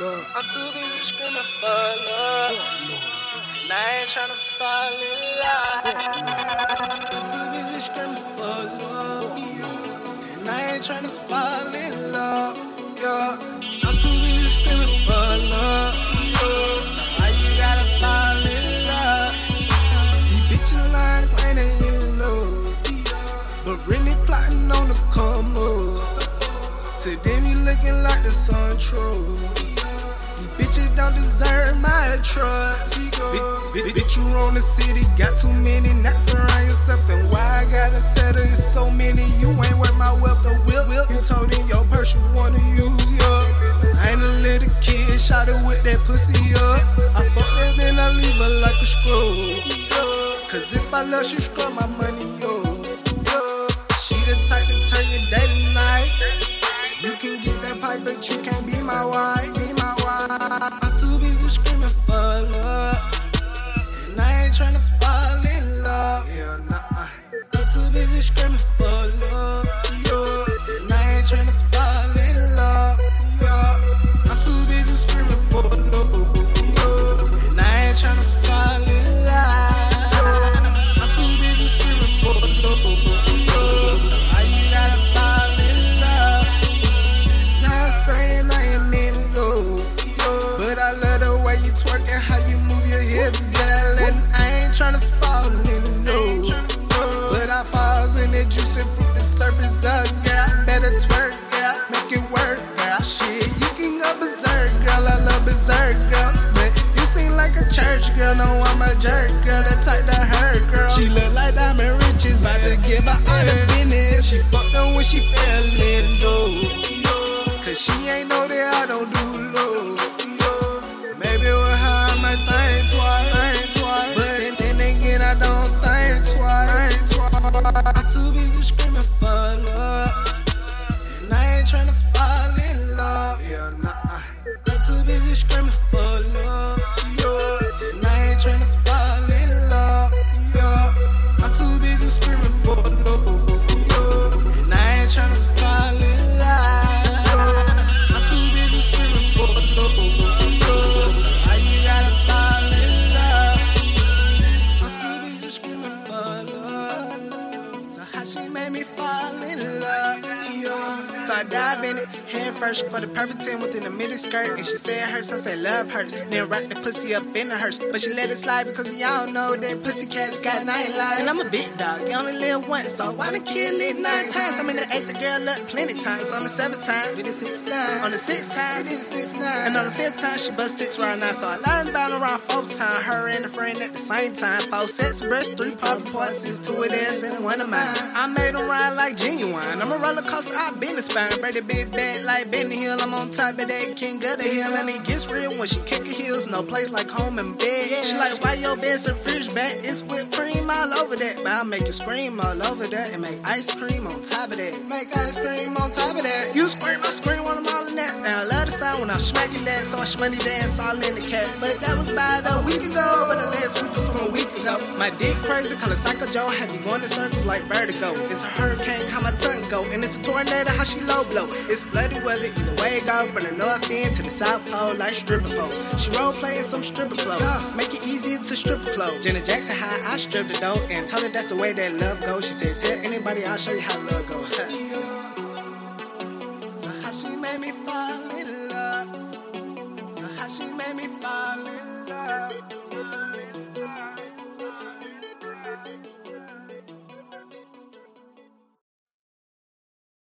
love. I'm too busy screaming for love. Oh, and I ain't tryna fall in love. Oh, I'm too busy screaming for love. And I ain't tryna fall in love. Yeah. I'm too busy screaming for To them, you looking like the sun true. These bitches don't deserve my trust. Bitch, bitch, you on the city, got too many knocks around yourself. And why I gotta settle is so many. You ain't worth my wealth or will. You told in your purse you wanna use, yeah. I ain't a little kid, shot it with that pussy up. I fuck that, then I leave her like a scroll. Cause if I love you, scrub my money, yo. But you can't. Be my wife. The way you twerk and how you move your hips, girl. And I ain't tryna fall in love, but I falls in that juice and fruit the surface up, girl. Better twerk, girl, make it work, girl. Shit, you can go berserk, girl. I love berserk girls, but you seem like a church girl. No, I'm a jerk, girl. The type that hurt, girl. She look like Diamond Riches, about to give her all the business. She fucked up when she fell dive in it head first for the perfect 10 within a mini skirt. And she said hurts, I said love hurts. Then wrap the pussy up in the hearse. But she let it slide because y'all know that pussy cat's got nine lives. And I'm a big dog, you only live once. So why the kill it nine times? I'm in the eighth girl up plenty times. On the seventh time, did it six nine. On the sixth time, did it six nine. And on the fifth time, she bust six round nine. So I learned about around fourth time. Her and a friend at the same time. Four sets breasts, three puff parts, is two of theirs and one of mine. I made them ride like Ginuwine. I'm a roller coaster, I've been the spine. Break the big bag like Benny Hill. I'm on top of that king of the hill. And it gets real when she kick her heels. No place like home and bed. She like, why your bed's a fridge back? It's whipped cream all over that. But I make you scream all over that. And make ice cream on top of that. Make ice cream on top of that. You scream, I scream when I'm all in that. And I love the sound when I'm smacking that. So I shmoney dance all in the cat. But that was about a week ago. But the last week was from a week ago. My dick crazy, color Psycho Joe. Have you going in circles like vertigo. It's a hurricane, how my tongue go. And it's a tornado, how she low blow. It's flooded weather, either way it goes. From the north end to the south pole, like stripper poles. She role playing some stripper clothes. Make it easier to strip her clothes. Janet Jackson, how I stripped the dough. And told her that's the way that love goes. She said, Tell anybody, I'll show you how love goes.